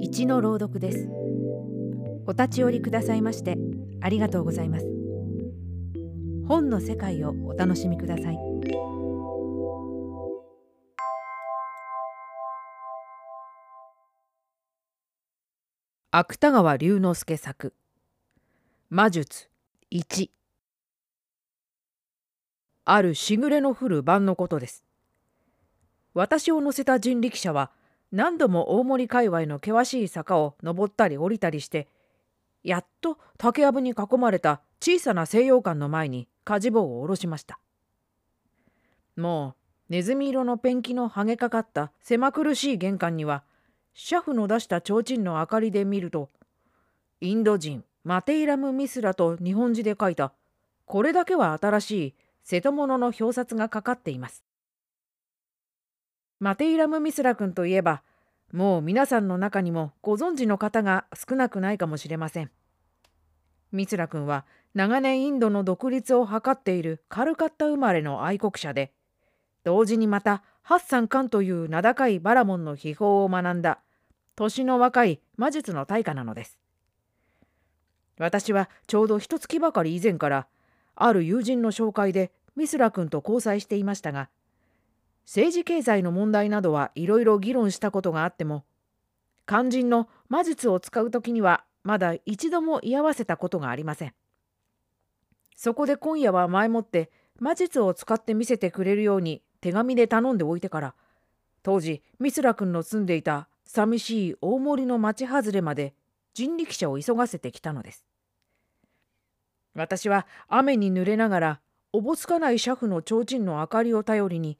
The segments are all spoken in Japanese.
一の朗読です。お立ち寄りくださいましてありがとうございます。本の世界をお楽しみください。芥川龍之介作。魔術。1あるしぐれの降る晩のことです。私を乗せた人力車は何度も大森界隈の険しい坂を登ったり降りたりしてやっと竹やぶに囲まれた小さな西洋館の前に舵棒を下ろしましたもうネズミ色のペンキの剥げかかった狭苦しい玄関にはシャフの出した提灯の明かりで見るとインド人マテイラム・ミスラと日本字で書いたこれだけは新しい瀬戸物の表札がかかっています。マテイラム・ミスラ君といえばもう皆さんの中にもご存知の方が少なくないかもしれません。ミスラ君は長年インドの独立を図っているカルカッタ生まれの愛国者で同時にまたハッサン・カンという名高いバラモンの秘宝を学んだ年の若い魔術の大家なのです。私はちょうど一月ばかり以前からある友人の紹介でミスラ君と交際していましたが政治経済の問題などはいろいろ議論したことがあっても肝心の魔術を使う時にはまだ一度も居合わせたことがありません。そこで今夜は前もって魔術を使って見せてくれるように手紙で頼んでおいてから当時ミスラ君の住んでいた寂しい大森の町外れまで人力車を急がせてきたのです。私は雨に濡れながらおぼつかない車夫の提灯の明かりを頼りに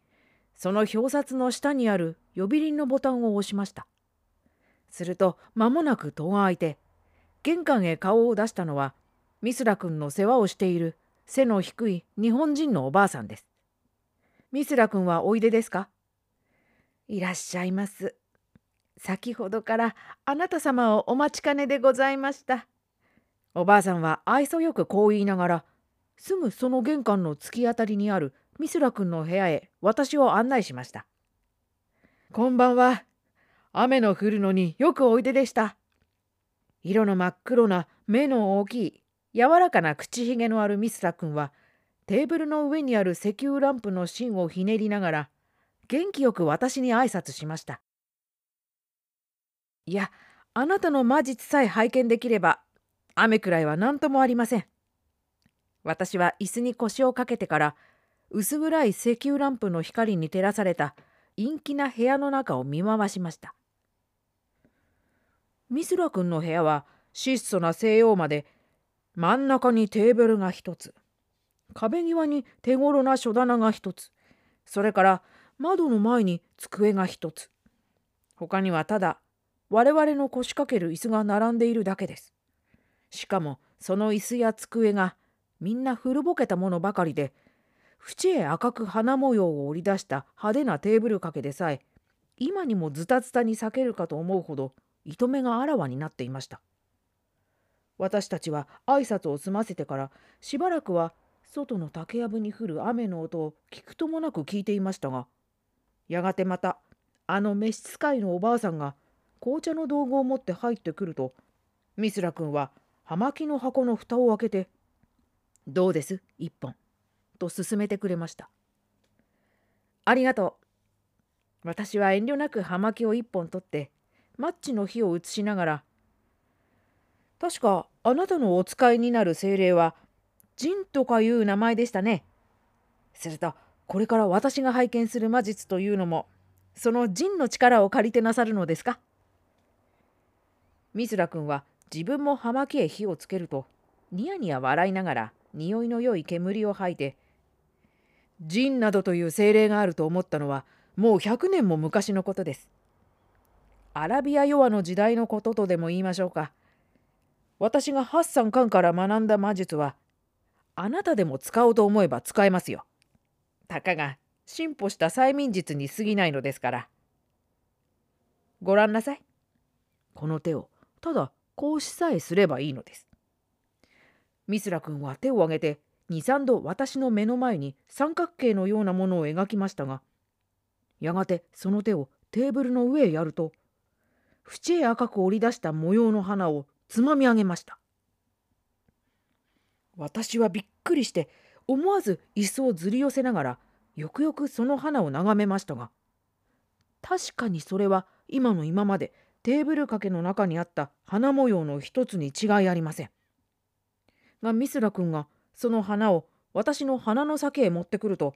その表札の下にある呼び鈴のボタンを押しました。すると間もなく戸が開いて玄関へ顔を出したのはミスラ君の世話をしている背の低い日本人のおばあさんです。ミスラ君はおいでですか？いらっしゃいます。先ほどからあなた様をお待ちかねでございました。おばあさんは愛想よくこう言いながらすぐその玄関の突き当たりにあるミスラ君の部屋へ私を案内しました。こんばんは。雨の降るのによくおいででした。色の真っ黒な目の大きい柔らかな口ひげのあるミスラ君はテーブルの上にある石油ランプの芯をひねりながら元気よく私に挨拶しました。いや、あなたの魔術さえ拝見できれば、雨くらいは何ともありません。私は椅子に腰をかけてから、薄暗い石油ランプの光に照らされた陰気な部屋の中を見回しました。ミスラ君の部屋は質素な西洋まで、真ん中にテーブルが一つ、壁際に手頃な書棚が一つ、それから窓の前に机が一つ。他にはただ我々の腰掛ける椅子が並んでいるだけです。しかもその椅子や机がみんな古ぼけたものばかりで縁へ赤く花模様を織り出した派手なテーブル掛けでさえ今にもズタズタに裂けるかと思うほど糸目があらわになっていました。私たちは挨拶を済ませてからしばらくは外の竹やぶに降る雨の音を聞くともなく聞いていましたがやがてまたあの召使いのおばあさんが紅茶の道具を持って入ってくるとミスラ君は葉巻の箱の蓋を開けて「どうです？一本」と勧めてくれました。ありがとう。私は遠慮なく葉巻を一本取ってマッチの火を移しながら「確かあなたのお使いになる精霊はジンとかいう名前でしたね」するとこれから私が拝見する魔術というのもそのジンの力を借りてなさるのですか？ミスラ君は自分も葉巻へ火をつけるとニヤニヤ笑いながら匂いの良い煙を吐いて「ジンなどという精霊があると思ったのはもう100年も昔のことです。アラビアヨアの時代のこととでも言いましょうか。私がハッサンカンから学んだ魔術はあなたでも使おうと思えば使えますよ。たかが進歩した催眠術に過ぎないのですから。ご覧なさい。この手をただこうしさえすればいいのです。ミスラ君は手を挙げて23度私の目の前に三角形のようなものを描きましたがやがてその手をテーブルの上へやると縁へ赤く織り出した模様の花をつまみ上げました私はびっくりして思わず椅子をずり寄せながらよくよくその花を眺めましたが確かにそれは今の今までテーブル掛けの中にあった花模様の一つに違いありません。がミスラ君がその花を私の鼻の先へ持ってくると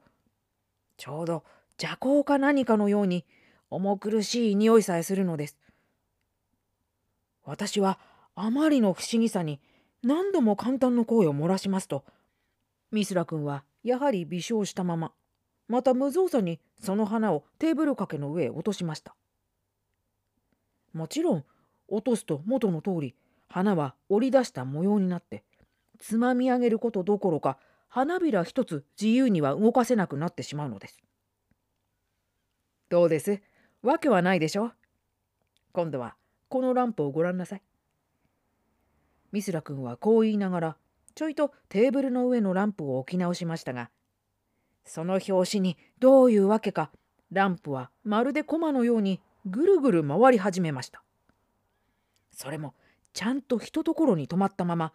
ちょうど邪行か何かのように重苦しい匂いさえするのです。私はあまりの不思議さに何度も簡単の声を漏らしますとミスラ君はやはり微笑したまままた無造作にその花をテーブル掛けの上へ落としましたもちろん落とすと元の通り花は織り出した模様になってつまみ上げることどころか花びら一つ自由には動かせなくなってしまうのです。どうです？わけはないでしょ？今度はこのランプをご覧なさい。ミスラ君はこう言いながらちょいとテーブルの上のランプを置き直しましたがその拍子にどういうわけかランプはまるでコマのようにぐるぐる回り始めました。それもちゃんとひとところに止まったまま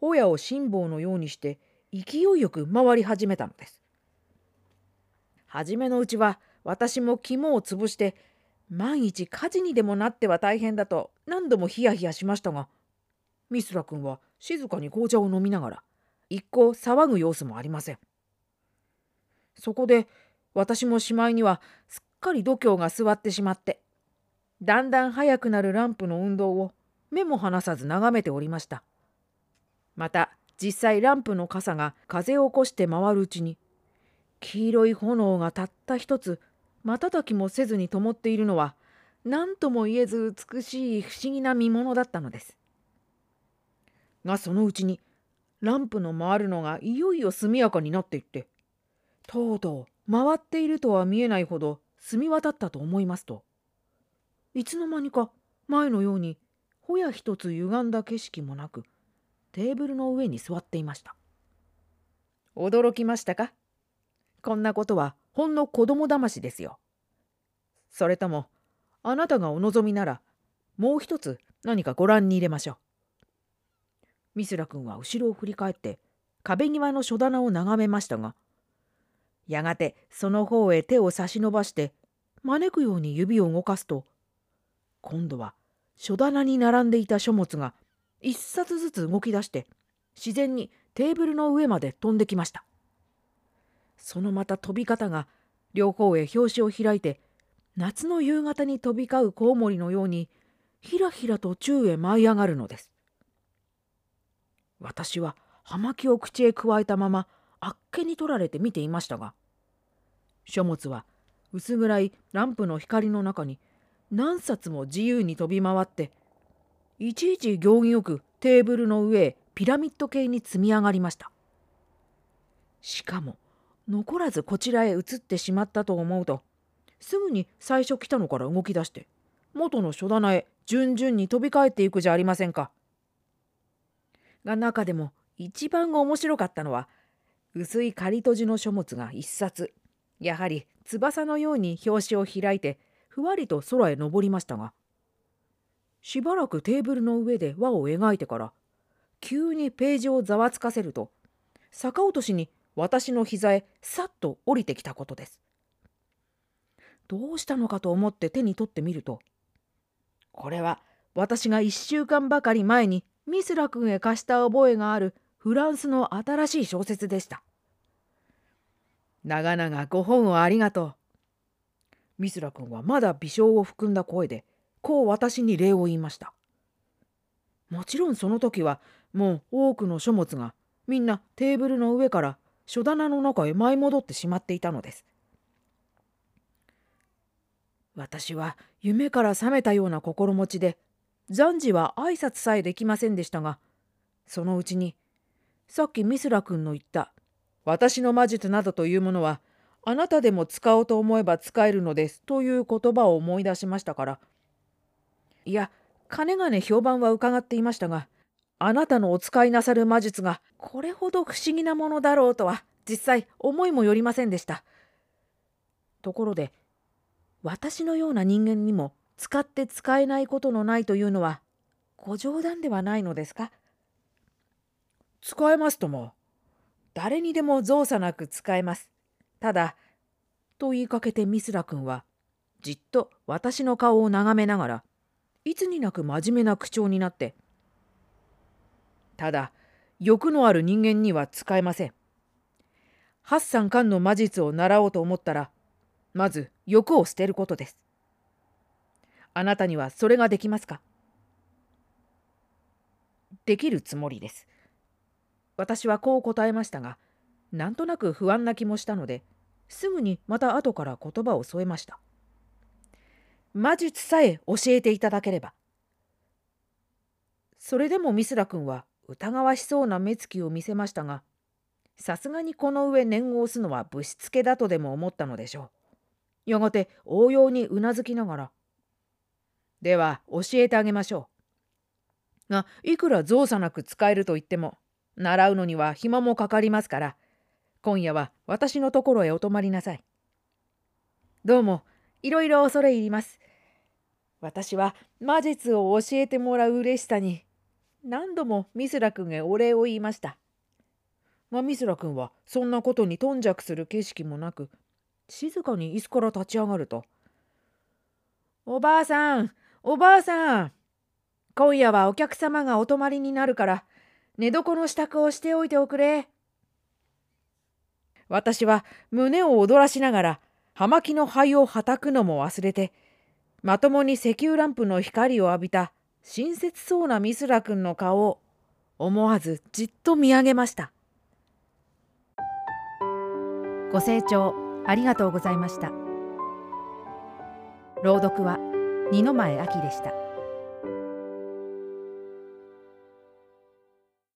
ホヤを辛抱のようにして勢いよく回り始めたのです。初めのうちは私も肝を潰して万一火事にでもなっては大変だと何度もヒヤヒヤしましたがミスラ君は静かに紅茶を飲みながら一向騒ぐ様子もありません。そこで私もしまいにはすっかり度胸が座ってしまってだんだん速くなるランプの運動を目も離さず眺めておりました。また実際ランプの傘が風を起こして回るうちに黄色い炎がたった一つ瞬きもせずに灯っているのは何とも言えず美しい不思議な見物だったのです。がそのうちにランプの回るのがいよいよ速やかになっていってとうとう回っているとは見えないほど澄み渡ったと思いますといつの間にか前のようにほや一つ歪んだ景色もなくテーブルの上に座っていました。驚きましたか？こんなことはほんの子供だましですよ。それともあなたがお望みならもう一つ何かご覧に入れましょう。ミスラ君は後ろを振り返って壁際の書棚を眺めましたがやがてその方へ手を差し伸ばして招くように指を動かすと今度は書棚に並んでいた書物が一冊ずつ動き出して自然にテーブルの上まで飛んできました。そのまた飛び方が両方へ表紙を開いて夏の夕方に飛び交うコウモリのようにひらひらと宙へ舞い上がるのです。私は葉巻を口へくわえたままあっけに取られて見ていましたが書物は薄暗いランプの光の中に何冊も自由に飛び回っていちいち行儀よくテーブルの上へピラミッド形に積み上がりましたしかも残らずこちらへ移ってしまったと思うとすぐに最初来たのから動き出して元の書棚へ順々に飛び帰っていくじゃありませんか。が中でも一番面白かったのは薄い仮閉じの書物が一冊やはり翼のように表紙を開いてふわりと空へ登りましたがしばらくテーブルの上で輪を描いてから急にページをざわつかせると逆落としに私の膝へさっと降りてきたことです。どうしたのかと思って手に取ってみるとこれは私が1週間ばかり前にミスラ君へ貸した覚えがあるフランスの新しい小説でした。長々ご本をありがとう。ミスラ君はまだ微笑を含んだ声でこう私に礼を言いました。もちろんその時はもう多くの書物がみんなテーブルの上から書棚の中へ舞い戻ってしまっていたのです。私は夢から覚めたような心持ちで暫時は挨拶さえできませんでしたがそのうちにさっきミスラ君の言った「私の魔術などというものはあなたでも使おうと思えば使えるのです」という言葉を思い出しましたからいやかねがね評判は伺っていましたがあなたのお使いなさる魔術がこれほど不思議なものだろうとは実際思いもよりませんでした。ところで私のような人間にも使って使えないことのないというのはご冗談ではないのですか？使えますとも。誰にでも造作なく使えます。ただ、と言いかけてミスラ君は、じっと私の顔を眺めながら、いつになく真面目な口調になって、ただ、欲のある人間には使えません。八三巻の魔術を習おうと思ったら、まず欲を捨てることです。あなたにはそれができますか？できるつもりです。私はこう答えましたが、なんとなく不安な気もしたので、すぐにまた後から言葉を添えました。魔術さえ教えていただければ。それでもミスラ君は疑わしそうな目つきを見せましたが、さすがにこの上念を押すのはぶしつけだとでも思ったのでしょう。やがて応用にうなずきながら、では教えてあげましょう。が、いくら造作なく使えると言っても、習うのには暇もかかりますから、今夜は私のところへお泊まりなさい。どうも、いろいろ恐れ入ります。私は魔術を教えてもらう嬉しさに、何度もミスラ君へお礼を言いました。まあ、ミスラ君はそんなことに頓着する景色もなく、静かに椅子から立ち上がると、おばあさん、おばあさん、今夜はお客様がお泊まりになるから、寝床の支度をしておいておくれ。私は胸を躍らしながら、葉巻の灰をはたくのも忘れて、まともに石油ランプの光を浴びた親切そうなミスラ君の顔を思わずじっと見上げました。ご清聴ありがとうございました。朗読は二の前明でした。